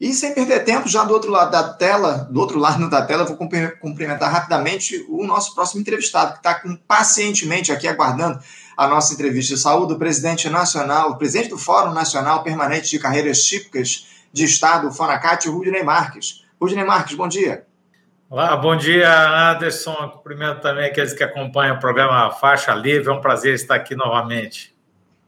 E sem perder tempo, já do outro lado da tela, do outro lado da tela, vou cumprimentar rapidamente o nosso próximo entrevistado, que está pacientemente aqui aguardando a nossa entrevista de saúde, o presidente nacional, o presidente do Fórum Nacional Permanente de Carreiras Típicas de Estado, o FONACAT, Rudney Marques. Rudney Marques, bom dia. Olá, bom dia, Anderson. Cumprimento também aqueles que acompanham o programa Faixa Livre. É um prazer estar aqui novamente.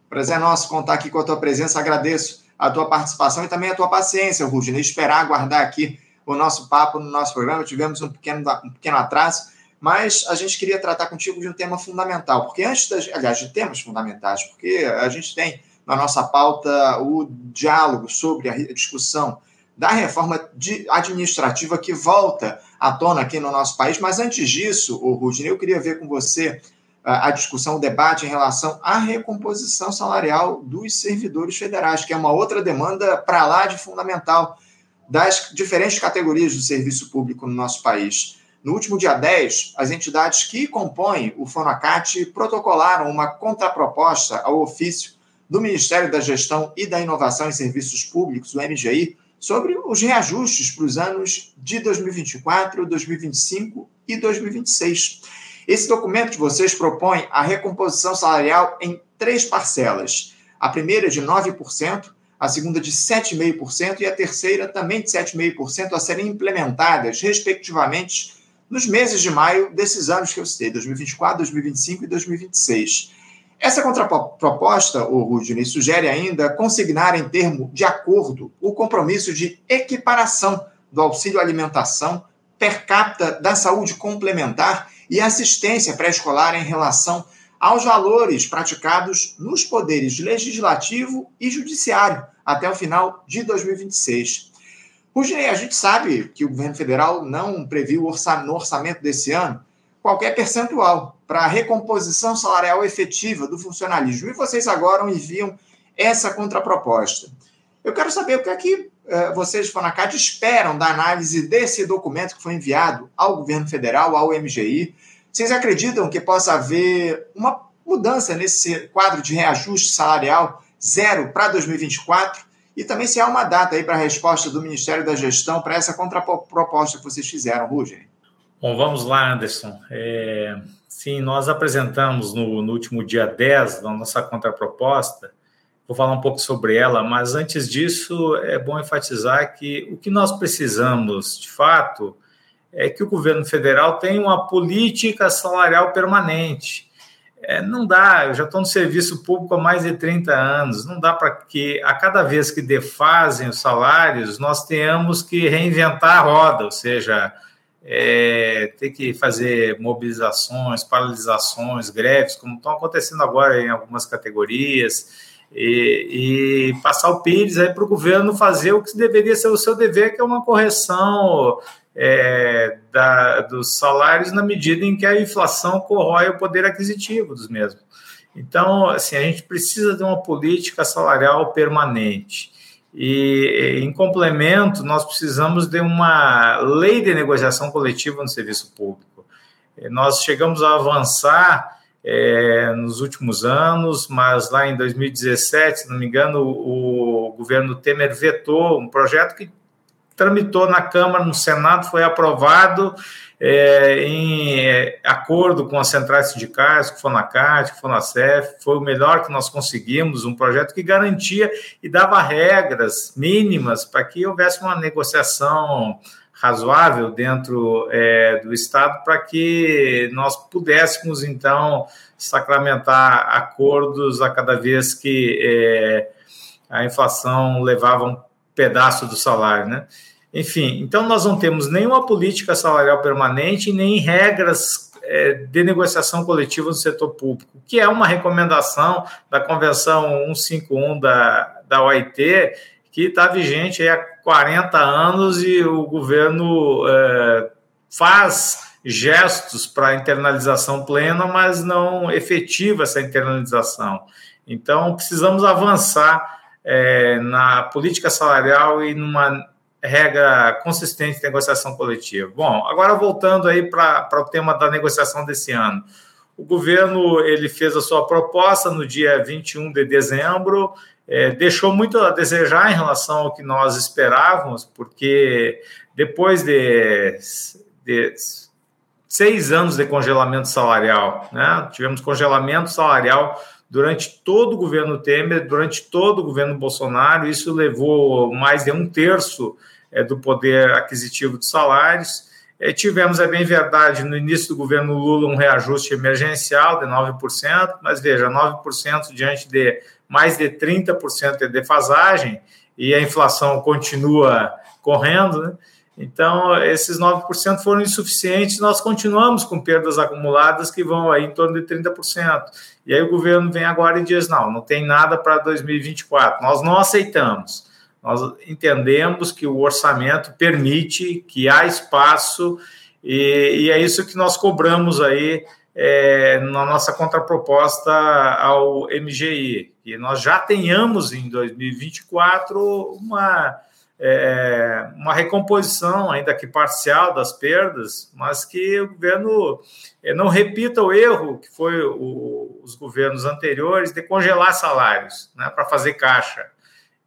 Prazer é nosso contar aqui com a tua presença. Agradeço a tua participação e também a tua paciência, Rudney, esperar aguardar aqui o nosso papo no nosso programa. Tivemos um pequeno, um pequeno atraso, mas a gente queria tratar contigo de um tema fundamental, porque antes, das, aliás, de temas fundamentais, porque a gente tem na nossa pauta o diálogo sobre a discussão da reforma administrativa que volta à tona aqui no nosso país. Mas antes disso, o Rudney, eu queria ver com você a discussão, o debate em relação à recomposição salarial dos servidores federais, que é uma outra demanda para lá de fundamental das diferentes categorias do serviço público no nosso país. No último dia 10, as entidades que compõem o FONACAT protocolaram uma contraproposta ao ofício do Ministério da Gestão e da Inovação em Serviços Públicos, o MGI, sobre os reajustes para os anos de 2024, 2025 e 2026. Esse documento de vocês propõe a recomposição salarial em três parcelas. A primeira de 9%, a segunda de 7,5% e a terceira também de 7,5% a serem implementadas, respectivamente, nos meses de maio desses anos que eu citei, 2024, 2025 e 2026. Essa contraproposta, o Rudney, sugere ainda consignar em termo de acordo o compromisso de equiparação do auxílio alimentação per capita da saúde complementar e assistência pré-escolar em relação aos valores praticados nos poderes legislativo e judiciário até o final de 2026. Rudney, a gente sabe que o governo federal não previu no orçamento desse ano qualquer percentual para a recomposição salarial efetiva do funcionalismo. E vocês agora enviam essa contraproposta. Eu quero saber o que é que uh, vocês, Fonacat, esperam da análise desse documento que foi enviado ao governo federal, ao MGI. Vocês acreditam que possa haver uma mudança nesse quadro de reajuste salarial zero para 2024? E também se há uma data aí para a resposta do Ministério da Gestão para essa contraproposta que vocês fizeram, Rugem? Bom, vamos lá, Anderson. É, sim, nós apresentamos no, no último dia 10 a nossa contraproposta, vou falar um pouco sobre ela, mas antes disso é bom enfatizar que o que nós precisamos, de fato, é que o governo federal tenha uma política salarial permanente. É, não dá, eu já estou no serviço público há mais de 30 anos, não dá para que a cada vez que defazem os salários, nós tenhamos que reinventar a roda, ou seja, é, ter que fazer mobilizações, paralisações, greves, como estão acontecendo agora em algumas categorias, e, e passar o PIRES para o governo fazer o que deveria ser o seu dever, que é uma correção é, da, dos salários na medida em que a inflação corrói o poder aquisitivo dos mesmos. Então, assim, a gente precisa de uma política salarial permanente. E, em complemento, nós precisamos de uma lei de negociação coletiva no serviço público. Nós chegamos a avançar é, nos últimos anos, mas lá em 2017, se não me engano, o, governo Temer vetou um projeto que tramitou na Câmara, no Senado, foi aprovado é, em é, acordo com as centrais sindicais, com o FONACAT, com o FONACEF, foi o melhor que nós conseguimos, um projeto que garantia e dava regras mínimas para que houvesse uma negociação razoável dentro é, do Estado para que nós pudéssemos, então, sacramentar acordos a cada vez que é, a inflação levava um pedaço do salário, né? Enfim, então nós não temos nenhuma política salarial permanente, nem regras é, de negociação coletiva no setor público, que é uma recomendação da Convenção 151 da, da OIT, que está vigente há 40 anos e o governo é, faz gestos para internalização plena, mas não efetiva essa internalização. Então, precisamos avançar é, na política salarial e numa regra consistente de negociação coletiva. Bom, agora voltando aí para o tema da negociação desse ano. O governo ele fez a sua proposta no dia 21 de dezembro, é, deixou muito a desejar em relação ao que nós esperávamos, porque depois de, de seis anos de congelamento salarial, né? tivemos congelamento salarial durante todo o governo Temer, durante todo o governo Bolsonaro, isso levou mais de um terço é, do poder aquisitivo dos salários. É, tivemos, é bem verdade, no início do governo Lula, um reajuste emergencial de 9%, mas veja, 9% diante de mais de 30% de defasagem, e a inflação continua correndo, né? Então, esses 9% foram insuficientes, nós continuamos com perdas acumuladas que vão aí em torno de 30%. E aí o governo vem agora e diz: não, não tem nada para 2024. Nós não aceitamos. Nós entendemos que o orçamento permite, que há espaço, e, e é isso que nós cobramos aí é, na nossa contraproposta ao MGI, que nós já tenhamos em 2024 uma, é, uma recomposição, ainda que parcial, das perdas, mas que o governo é, não repita o erro que foi o, os governos anteriores de congelar salários né, para fazer caixa.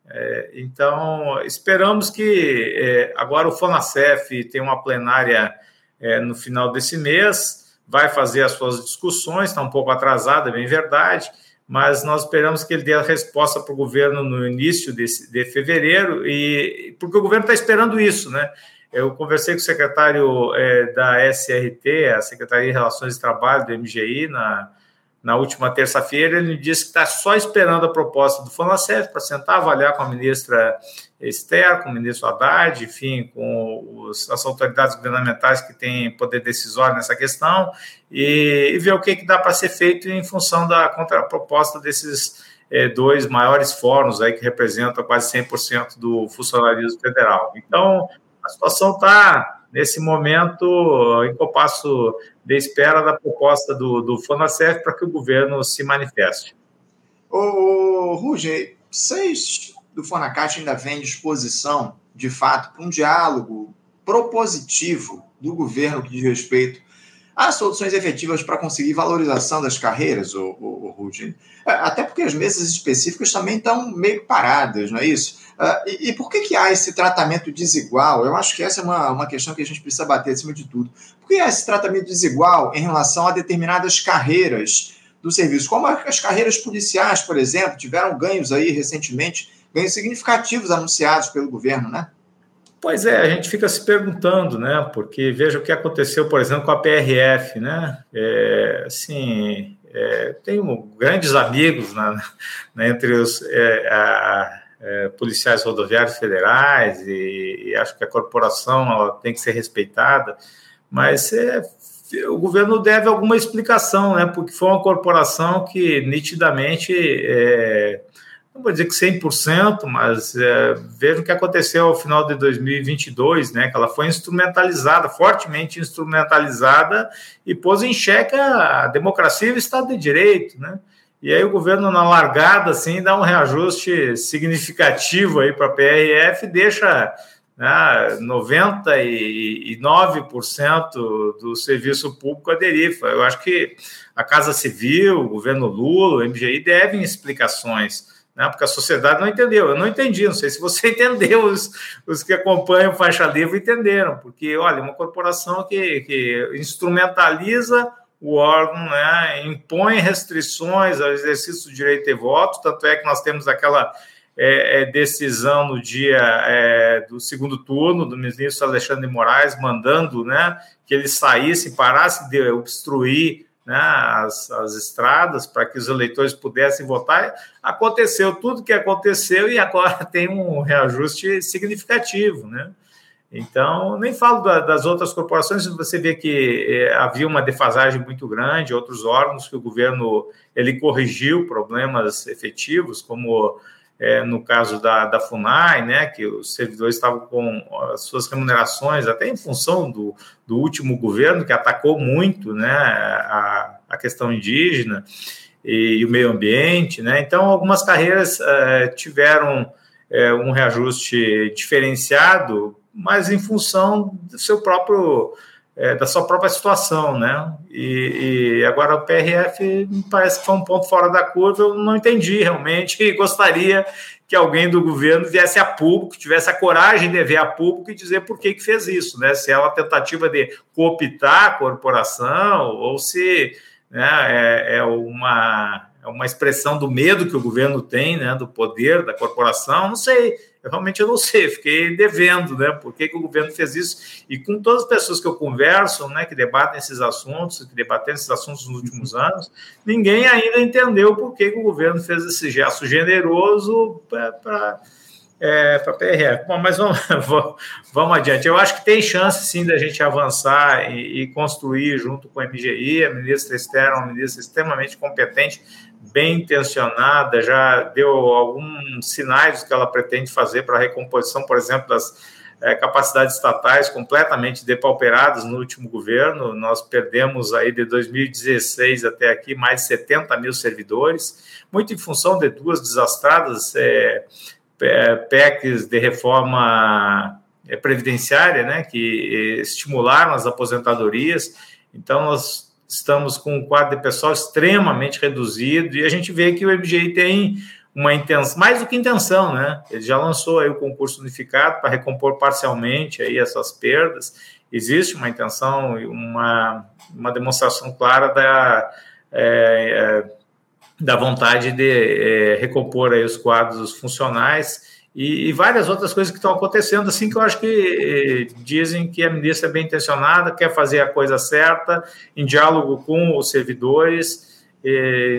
É, então, esperamos que é, agora o FONACEF tenha uma plenária é, no final desse mês, vai fazer as suas discussões, está um pouco atrasada, é bem verdade, mas nós esperamos que ele dê a resposta para o governo no início de, de fevereiro, e porque o governo está esperando isso, né? Eu conversei com o secretário é, da SRT, a Secretaria de Relações de Trabalho do MGI, na, na última terça-feira, ele disse que está só esperando a proposta do FONACEF para sentar, avaliar com a ministra Esther, com o ministro Haddad, enfim, com os, as autoridades governamentais que têm poder decisório nessa questão, e, e ver o que, que dá para ser feito em função da contraproposta desses é, dois maiores fóruns aí que representam quase 100% do funcionalismo federal. Então, a situação está, nesse momento, em compasso de espera da proposta do, do FONACEF para que o governo se manifeste. Ô, Ruge, vocês do Fonacate ainda vêm disposição, de fato, para um diálogo propositivo do governo que diz respeito às soluções efetivas para conseguir valorização das carreiras, o, o, o Até porque as mesas específicas também estão meio paradas, não é isso? Uh, e, e, por que, que há esse tratamento desigual? Eu acho que essa é uma, uma questão que a gente precisa bater acima de tudo. Por que há esse tratamento desigual em relação a determinadas carreiras do serviço? Como as carreiras policiais, por exemplo, tiveram ganhos aí recentemente, ganhos significativos anunciados pelo governo, né? Pois é, a gente fica se perguntando, né? Porque veja o que aconteceu, por exemplo, com a PRF, né? É, assim, é, tenho grandes amigos na, na entre os é, a, é, policiais rodoviários federais e, e, acho que a corporação ela tem que ser respeitada, mas é, o governo deve alguma explicação, né? Porque foi uma corporação que nitidamente, é, não vou dizer que 100%, mas é, veja o que aconteceu ao final de 2022, né? Que ela foi instrumentalizada, fortemente instrumentalizada e pôs em xeque a democracia e o Estado de Direito, né? E aí o governo, na largada, assim, dá um reajuste significativo aí para a PRF, deixa né, 99% do serviço público a deriva. Eu acho que a Casa Civil, o governo Lula, o MGI devem explicações, né, porque a sociedade não entendeu. Eu não entendi, não sei se você entendeu, os, os que acompanham Faixa Livre entenderam, porque, olha, uma corporação que, que instrumentaliza o órgão né, impõe restrições ao exercício do direito de voto, tanto é que nós temos aquela é, é, decisão no dia é, do segundo turno do ministro Alexandre de Moraes, mandando né, que ele saísse, parasse de obstruir né, as, as estradas para que os eleitores pudessem votar. Aconteceu tudo que aconteceu e agora tem um reajuste significativo, né? Então, nem falo da, das outras corporações, você vê que é, havia uma defasagem muito grande, outros órgãos que o governo ele corrigiu problemas efetivos, como é, no caso da, da FUNAI, né, que os servidores estavam com as suas remunerações, até em função do, do último governo, que atacou muito né, a, a questão indígena e, e, o meio ambiente. Né, então, algumas carreiras é, tiveram é, um reajuste diferenciado mas em função do seu próprio é, da sua própria situação, né? E, e, agora o PRF parece que foi um ponto fora da curva, eu não entendi realmente e gostaria que alguém do governo viesse a público, tivesse a coragem de ver a público e dizer por que, que fez isso, né? Se é uma tentativa de cooptar a corporação ou se né, é, é uma é uma expressão do medo que o governo tem, né, do poder da corporação, não sei, eu realmente eu não sei, fiquei devendo, né, por que, que o governo fez isso, e com todas as pessoas que eu converso, né, que debatem esses assuntos, que debatem esses assuntos nos últimos anos, ninguém ainda entendeu por que, que o governo fez esse gesto generoso para é, para PRF. Bom, mas vamos, vamos adiante. Eu acho que tem chance, sim, da gente avançar e, e construir junto com a MGI. A ministra Esther é uma ministra extremamente competente, bem intencionada, já deu alguns sinais do que ela pretende fazer para a recomposição, por exemplo, das é, capacidades estatais completamente depauperadas no último governo. Nós perdemos aí de 2016 até aqui mais de 70 mil servidores, muito em função de duas desastradas é, PECs de reforma previdenciária, né, que estimularam as aposentadorias. Então, nós estamos com um quadro de pessoal extremamente reduzido e a gente vê que o MGI tem uma intenção, mais do que intenção, né? Ele já lançou aí o concurso unificado para recompor parcialmente aí essas perdas. Existe uma intenção, uma, uma demonstração clara da, é, é da vontade de é, recompor aí os quadros funcionais e, e, várias outras coisas que estão acontecendo, assim, que eu acho que eh, dizem que a ministra é bem intencionada, quer fazer a coisa certa, em diálogo com os servidores,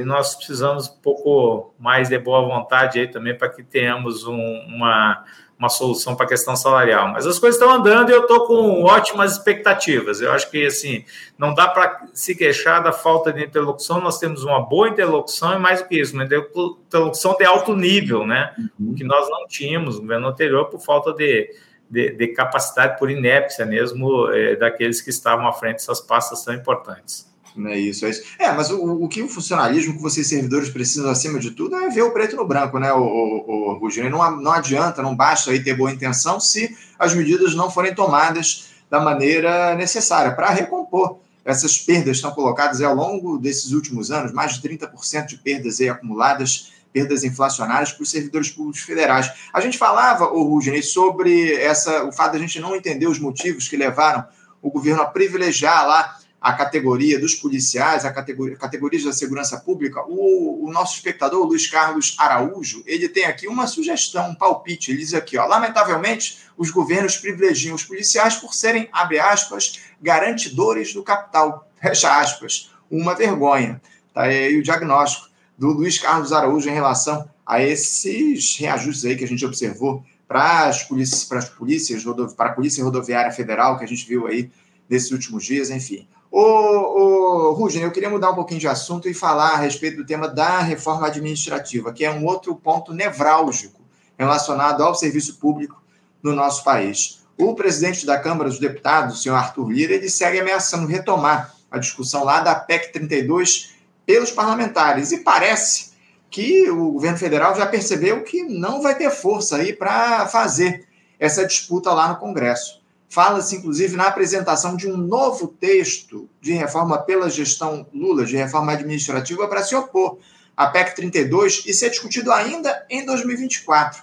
nós precisamos um pouco mais de boa vontade aí também para que tenhamos um, uma uma solução para a questão salarial. Mas as coisas estão andando e eu estou com ótimas expectativas. Eu acho que assim não dá para se queixar da falta de interlocução. Nós temos uma boa interlocução e mais do que isso, uma interlocução de alto nível, né? Uhum. Que nós não tínhamos no governo anterior por falta de, de, de capacidade, por inépcia mesmo é, daqueles que estavam à frente dessas pastas tão importantes. É isso, é isso. É, mas o, o que o funcionalismo que vocês servidores precisam, acima de tudo, é ver o preto no branco, né, o, o, o? Não, não adianta, não basta aí ter boa intenção se as medidas não forem tomadas da maneira necessária para recompor essas perdas estão colocadas ao longo desses últimos anos, mais de 30% de perdas aí acumuladas, perdas inflacionárias para os servidores públicos federais. A gente falava, o Ruggiero, sobre essa, o fato de a gente não entender os motivos que levaram o governo a privilegiar lá a categoria dos policiais, a categoria, categorias da segurança pública, o, o, nosso espectador, Luiz Carlos Araújo, ele tem aqui uma sugestão, um palpite. Ele diz aqui, ó, lamentavelmente, os governos privilegiam os policiais por serem, abre aspas, garantidores do capital, fecha aspas. Uma vergonha. Tá aí o diagnóstico do Luiz Carlos Araújo em relação a esses reajustes aí que a gente observou para as polícias, para a Polícia Rodoviária Federal, que a gente viu aí nesses últimos dias, enfim. Ô, ô eu queria mudar um pouquinho de assunto e falar a respeito do tema da reforma administrativa, que é um outro ponto nevrálgico relacionado ao serviço público no nosso país. O presidente da Câmara dos Deputados, o senhor Arthur Lira, ele segue ameaçando retomar a discussão lá da PEC 32 pelos parlamentares. E parece que o governo federal já percebeu que não vai ter força aí para fazer essa disputa lá no Congresso. Fala-se, inclusive, na apresentação de um novo texto de reforma pela gestão Lula, de reforma administrativa, para se opor à PEC 32 e ser discutido ainda em 2024.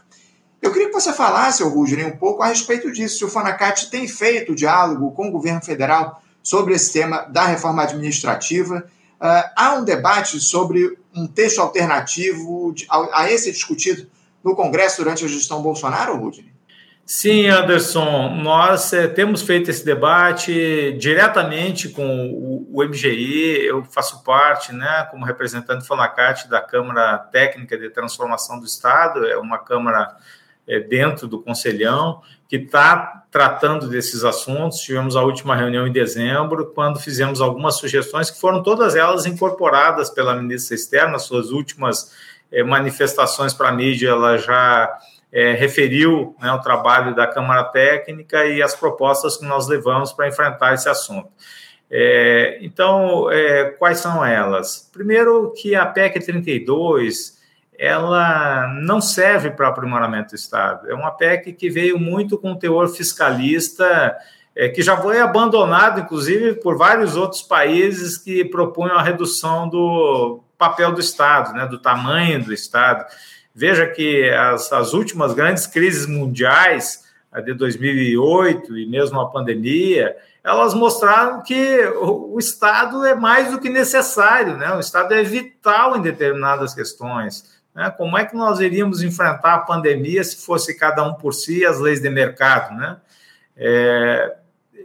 Eu queria que você falasse, Rugner, um pouco a respeito disso. Se o Fanacate tem feito diálogo com o governo federal sobre esse tema da reforma administrativa. Uh, há um debate sobre um texto alternativo de, a, a, esse discutido no Congresso durante a gestão Bolsonaro, Rudney? Sim, Anderson, nós é, temos feito esse debate diretamente com o, o, MGI, eu faço parte, né, como representante do da Câmara Técnica de Transformação do Estado, é uma Câmara é, dentro do Conselhão, que está tratando desses assuntos. Tivemos a última reunião em dezembro, quando fizemos algumas sugestões que foram todas elas incorporadas pela ministra externa, suas últimas é, manifestações para a mídia, ela já é, referiu né, o trabalho da Câmara Técnica e as propostas que nós levamos para enfrentar esse assunto. É, então, é, quais são elas? Primeiro, que a PEC 32 ela não serve para aprimoramento do Estado. É uma PEC que veio muito com teor fiscalista é, que já foi abandonado, inclusive, por vários outros países que propunham a redução do papel do Estado, né, do tamanho do Estado. Veja que as, as últimas grandes crises mundiais, a de 2008 e mesmo a pandemia, elas mostraram que o, Estado é mais do que necessário, né? o Estado é vital em determinadas questões. Né? Como é que nós iríamos enfrentar a pandemia se fosse cada um por si as leis de mercado? Né? É,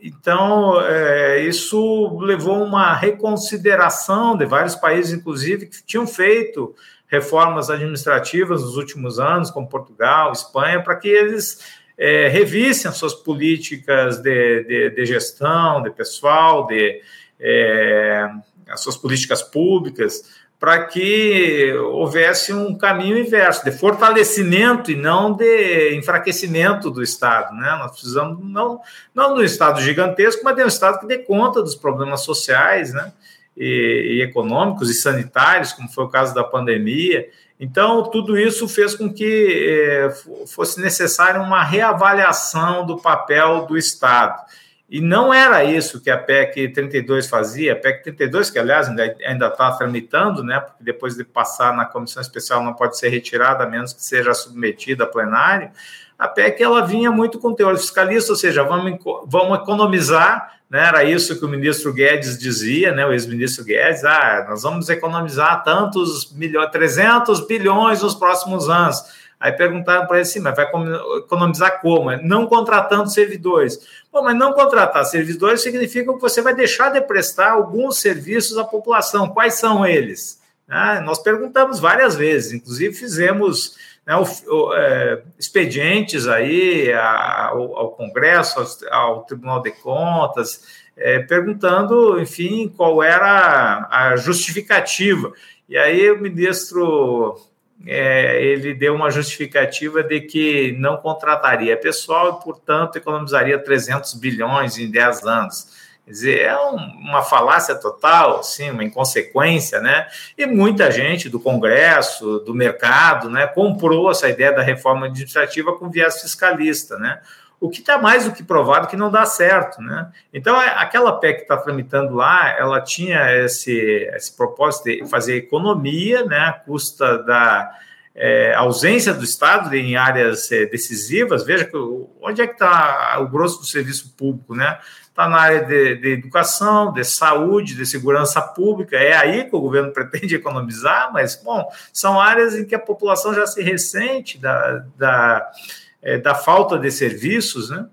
então, é, isso levou uma reconsideração de vários países, inclusive, que tinham feito reformas administrativas nos últimos anos, como Portugal, Espanha, para que eles é, revissem as suas políticas de, de, de gestão, de pessoal, de é, as suas políticas públicas, para que houvesse um caminho inverso, de fortalecimento e não de enfraquecimento do Estado. Né? Nós precisamos, não, não de um Estado gigantesco, mas de um Estado que dê conta dos problemas sociais né? E, e econômicos e sanitários, como foi o caso da pandemia. Então, tudo isso fez com que eh, fosse necessária uma reavaliação do papel do Estado. E não era isso que a PEC 32 fazia. A PEC 32, que aliás ainda está tramitando, né, porque depois de passar na comissão especial não pode ser retirada, a menos que seja submetida a plenário. A PEC ela vinha muito com teor fiscalista, ou seja, vamos, vamos economizar, né, era isso que o ministro Guedes dizia, né, o ex-ministro Guedes, ah, nós vamos economizar tantos milhões, 300 bilhões nos próximos anos. Aí perguntaram para ele assim, mas vai economizar como? Não contratando servidores. Bom, mas não contratar servidores significa que você vai deixar de prestar alguns serviços à população. Quais são eles? Ah, nós perguntamos várias vezes, inclusive fizemos né, o, o, é, expedientes aí ao, ao Congresso, ao, ao, Tribunal de Contas, é, perguntando, enfim, qual era a justificativa. E aí o ministro é, ele deu uma justificativa de que não contrataria pessoal e, portanto, economizaria 300 bilhões em 10 anos. Quer dizer, é um, uma falácia total, sim, uma inconsequência, né? E muita gente do Congresso, do mercado, né, comprou essa ideia da reforma administrativa com viés fiscalista, né? o que está mais do que provado que não dá certo, né? Então, é, aquela PEC que está tramitando lá, ela tinha esse, esse propósito de fazer economia, né, à custa da é, ausência do Estado em áreas é, decisivas. Veja que, onde é que está o grosso do serviço público, né? Está na área de, de, educação, de saúde, de segurança pública. É aí que o governo pretende economizar, mas, bom, são áreas em que a população já se ressente da, da é, da falta de serviços, né?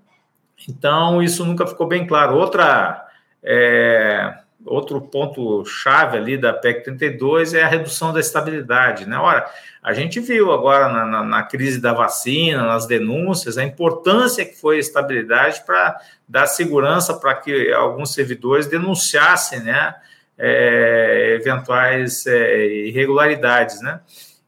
Então, isso nunca ficou bem claro. Outra, é, outro ponto chave ali da PEC 32 é a redução da estabilidade, né? Ora, a gente viu agora na, na, na crise da vacina, nas denúncias, a importância que foi a estabilidade para dar segurança para que alguns servidores denunciassem, né? É, eventuais é, irregularidades, né?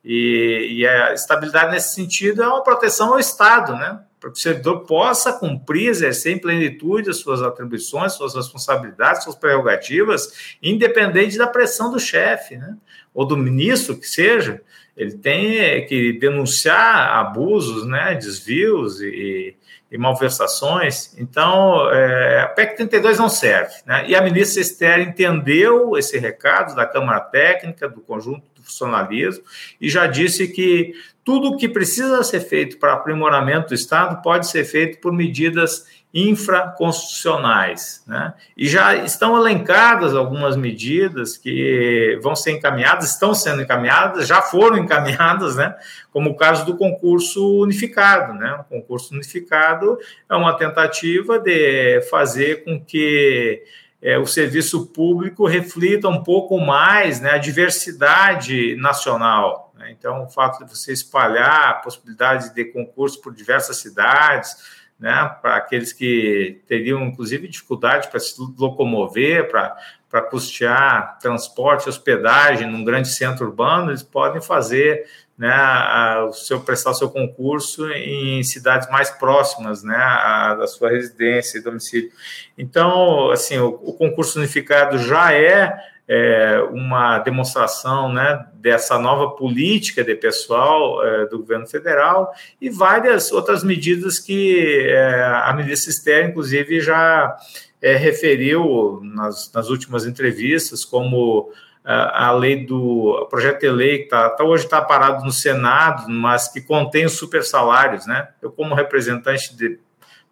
E, e, a estabilidade nesse sentido é uma proteção ao Estado, né? Para que o servidor possa cumprir, exercer em plenitude as suas atribuições, suas responsabilidades, suas prerrogativas, independente da pressão do chefe, né? Ou do ministro, que seja. Ele tem que denunciar abusos, né? Desvios e, e malversações. Então, é, a PEC 32 não serve. Né? E a ministra Esther entendeu esse recado da Câmara Técnica, do conjunto do funcionalismo, e já disse que tudo o que precisa ser feito para aprimoramento do Estado pode ser feito por medidas infraconstitucionais. Né? E já estão elencadas algumas medidas que vão ser encaminhadas, estão sendo encaminhadas, já foram encaminhadas, né? como o caso do concurso unificado. Né? O concurso unificado é uma tentativa de fazer com que é, o serviço público reflita um pouco mais né, a diversidade nacional. Né? Então, o fato de você espalhar a possibilidade de concurso por diversas cidades, né, para aqueles que teriam, inclusive, dificuldade para se locomover, para, custear transporte hospedagem num grande centro urbano, eles podem fazer né, a, o seu prestar o seu concurso em cidades mais próximas né, a, da sua residência e domicílio. Então, assim, o, o concurso unificado já é é, uma demonstração né, dessa nova política de pessoal é, do governo federal e várias outras medidas que é, a ministra Esther, inclusive, já é, referiu nas, nas últimas entrevistas, como a lei do projeto de lei que tá, tá hoje está parado no Senado, mas que contém os super salários, né? Eu como representante de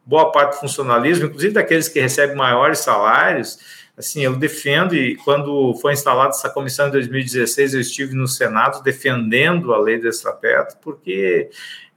boa parte do funcionalismo, inclusive daqueles que recebem maiores salários, assim, eu defendo e quando foi instalada essa comissão em 2016, eu estive no Senado defendendo a lei do extrateto, porque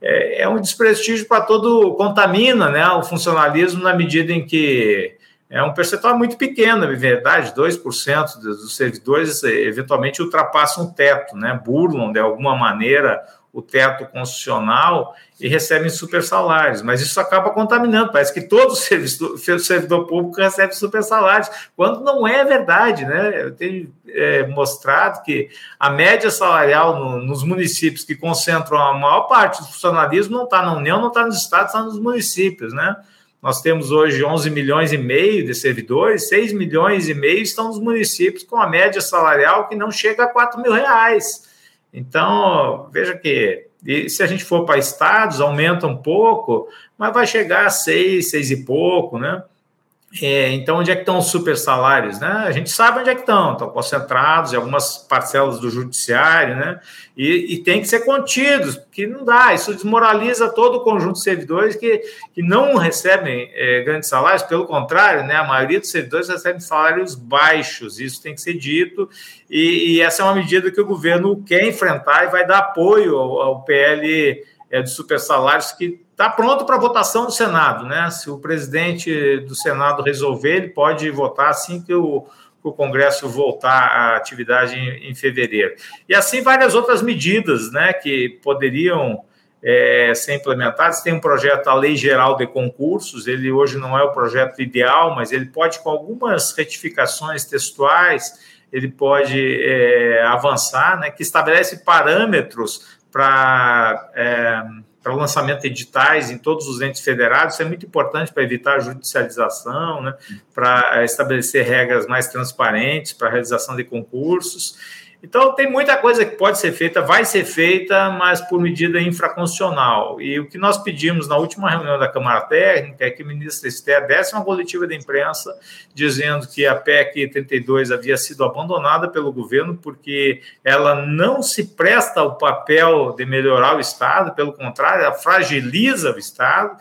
é, é um desprestígio para todo, contamina, né, o funcionalismo na medida em que é um percentual muito pequeno, é verdade, 2% dos servidores eventualmente ultrapassam o teto, né? burlam de alguma maneira o teto constitucional e recebem super salários, mas isso acaba contaminando. Parece que todo servidor, servidor público recebe super salários, quando não é verdade, né? Eu tenho é, mostrado que a média salarial no, nos municípios que concentram a maior parte do funcionalismo não está na União, não está nos estados, está nos municípios, né? Nós temos hoje 11 milhões e meio de servidores, 6 milhões e meio estão nos municípios com a média salarial que não chega a 4 mil reais. Então, veja que se a gente for para estados, aumenta um pouco, mas vai chegar a 6, 6 e pouco, né? É, então, onde é que estão os super salários? Né? A gente sabe onde é que estão, estão concentrados em algumas parcelas do judiciário, né? E, e tem que ser contidos, porque não dá, isso desmoraliza todo o conjunto de servidores que, que não recebem é, grandes salários, pelo contrário, né? A maioria dos servidores recebe salários baixos, isso tem que ser dito, e, e essa é uma medida que o governo quer enfrentar e vai dar apoio ao, ao PL é, dos super salários que está pronto para votação do Senado, né? Se o presidente do Senado resolver, ele pode votar assim que o, o Congresso voltar à atividade em, em, fevereiro. E assim várias outras medidas, né, que poderiam é, ser implementadas. Tem um projeto, a Lei Geral de Concursos, ele hoje não é o projeto ideal, mas ele pode, com algumas retificações textuais, ele pode é, avançar, né, que estabelece parâmetros para é, para o lançamento de editais em todos os entes federados, isso é muito importante para evitar a judicialização, né, para estabelecer regras mais transparentes para a realização de concursos. Então, tem muita coisa que pode ser feita, vai ser feita, mas por medida infraconstitucional. E o que nós pedimos na última reunião da Câmara Técnica é que o ministro Esther desse uma coletiva de imprensa dizendo que a PEC 32 havia sido abandonada pelo governo porque ela não se presta ao papel de melhorar o Estado, pelo contrário, ela fragiliza o Estado,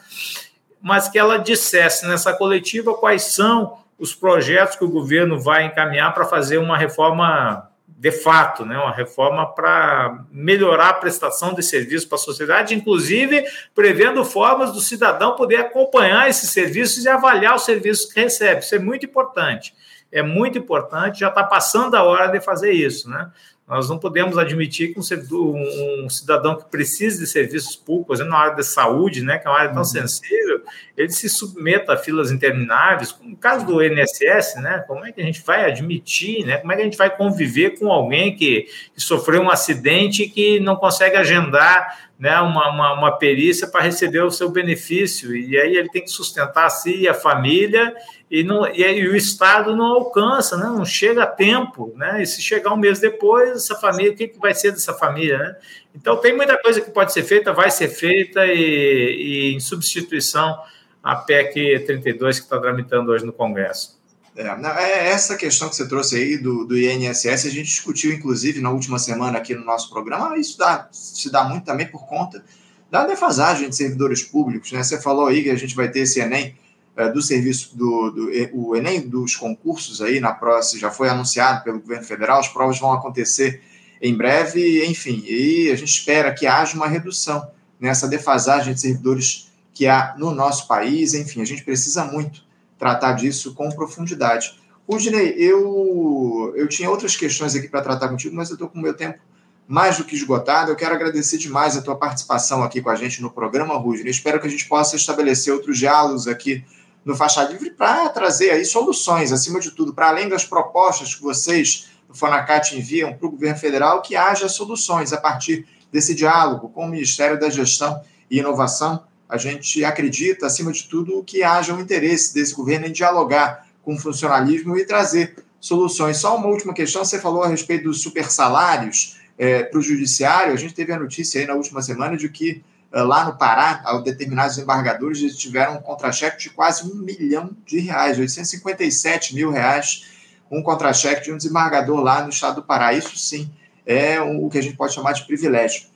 mas que ela dissesse nessa coletiva quais são os projetos que o governo vai encaminhar para fazer uma reforma de fato, né, uma reforma para melhorar a prestação de serviços para a sociedade, inclusive prevendo formas do cidadão poder acompanhar esses serviços e avaliar os serviços que recebe. Isso é muito importante. É muito importante, já está passando a hora de fazer isso, né? Nós não podemos admitir que um, um cidadão que precisa de serviços públicos, na área da saúde, né, que é uma área tão uhum. sensível, ele se submeta a filas intermináveis. No caso do INSS, né, como é que a gente vai admitir, né, como é que a gente vai conviver com alguém que, que sofreu um acidente e que não consegue agendar né, uma, uma, uma perícia para receber o seu benefício? E aí ele tem que sustentar a si e a família e, não, e, e, o Estado não alcança, né? não chega a tempo, né? E se chegar um mês depois, essa família, o que, que vai ser dessa família, né? Então tem muita coisa que pode ser feita, vai ser feita, e, e em substituição a PEC 32 que está tramitando hoje no Congresso. É, é, essa questão que você trouxe aí do, do INSS, a gente discutiu, inclusive, na última semana aqui no nosso programa, isso dá, se dá muito também por conta da defasagem de servidores públicos, né? Você falou aí que a gente vai ter esse Enem é, do serviço do, do o Enem dos concursos aí na próxima já foi anunciado pelo governo federal, as provas vão acontecer em breve, enfim, e a gente espera que haja uma redução nessa defasagem de servidores que há no nosso país, enfim, a gente precisa muito tratar disso com profundidade. Rudney, eu, eu tinha outras questões aqui para tratar contigo, mas eu estou com o meu tempo mais do que esgotado. Eu quero agradecer demais a tua participação aqui com a gente no programa, Rudney. Espero que a gente possa estabelecer outros diálogos aqui no Faixa Livre para trazer aí soluções, acima de tudo, para além das propostas que vocês do Fonacat enviam para o governo federal, que haja soluções a partir desse diálogo com o Ministério da Gestão e Inovação. A gente acredita, acima de tudo, que haja um interesse desse governo em dialogar com o funcionalismo e trazer soluções. Só uma última questão: você falou a respeito dos super salários é, para o judiciário. A gente teve a notícia aí na última semana de que é, lá no Pará, determinados embargadores, eles tiveram um contra-cheque de quase um milhão de reais, 857 mil reais, um contra-cheque de um desembargador lá no estado do Pará. Isso sim é o que a gente pode chamar de privilégio.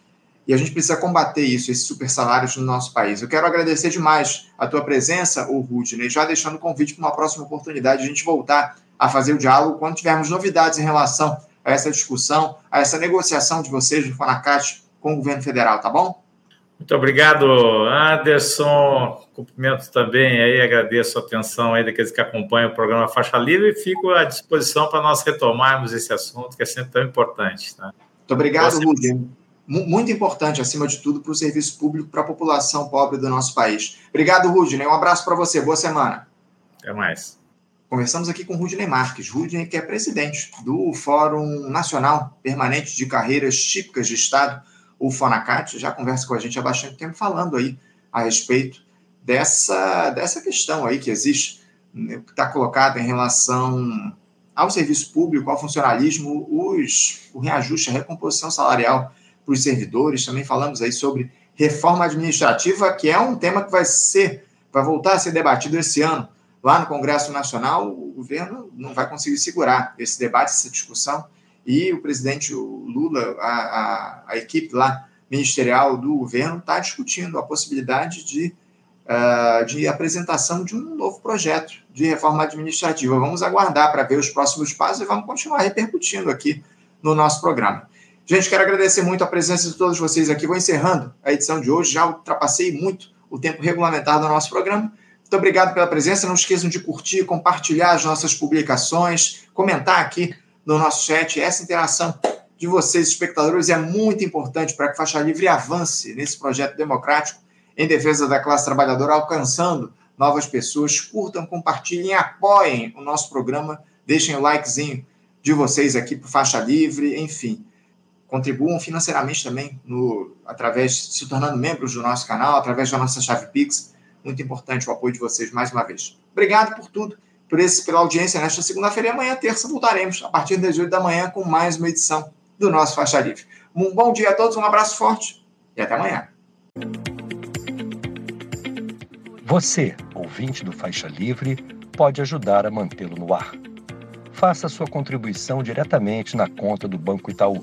E a gente precisa combater isso, esses super salários no nosso país. Eu quero agradecer demais a tua presença, o Rudney, já deixando o convite para uma próxima oportunidade de a gente voltar a fazer o diálogo quando tivermos novidades em relação a essa discussão, a essa negociação de vocês do Fonacate com o governo federal, tá bom? Muito obrigado, Anderson. Cumprimento também aí, agradeço a atenção aí daqueles que acompanham o programa Faixa Livre e fico à disposição para nós retomarmos esse assunto que é sempre tão importante. Tá? Muito obrigado, Rudney muito importante, acima de tudo, para o serviço público, para a população pobre do nosso país. Obrigado, Rudney. Um abraço para você. Boa semana. Até mais. Conversamos aqui com Rudney Marques. Rudney, que é presidente do Fórum Nacional Permanente de Carreiras Típicas de Estado, o FONACAT. Já conversa com a gente há bastante tempo falando aí a respeito dessa, dessa questão aí que existe, né, que está colocada em relação ao serviço público, ao funcionalismo, os, o reajuste, a recomposição salarial para os servidores. Também falamos aí sobre reforma administrativa, que é um tema que vai ser, vai voltar a ser debatido esse ano lá no Congresso Nacional. O governo não vai conseguir segurar esse debate, essa discussão, e o presidente Lula, a, a, a equipe lá ministerial do governo está discutindo a possibilidade de, uh, de apresentação de um novo projeto de reforma administrativa. Vamos aguardar para ver os próximos passos e vamos continuar repercutindo aqui no nosso programa. Gente, quero agradecer muito a presença de todos vocês aqui. Vou encerrando a edição de hoje. Já ultrapassei muito o tempo regulamentar do nosso programa. Muito obrigado pela presença. Não esqueçam de curtir, compartilhar as nossas publicações, comentar aqui no nosso chat. Essa interação de vocês, espectadores, é muito importante para que Faixa Livre avance nesse projeto democrático em defesa da classe trabalhadora, alcançando novas pessoas. Curtam, compartilhem, apoiem o nosso programa. Deixem o likezinho de vocês aqui para Faixa Livre, enfim contribuam financeiramente também no, através, se tornando membros do nosso canal, através da nossa chave Pix. Muito importante o apoio de vocês mais uma vez. Obrigado por tudo, por esse, pela audiência nesta segunda-feira e amanhã, terça, voltaremos a partir das 8 da manhã com mais uma edição do nosso Faixa Livre. Um bom dia a todos, um abraço forte e até amanhã. Você, ouvinte do Faixa Livre, pode ajudar a mantê-lo no ar. Faça sua contribuição diretamente na conta do Banco Itaú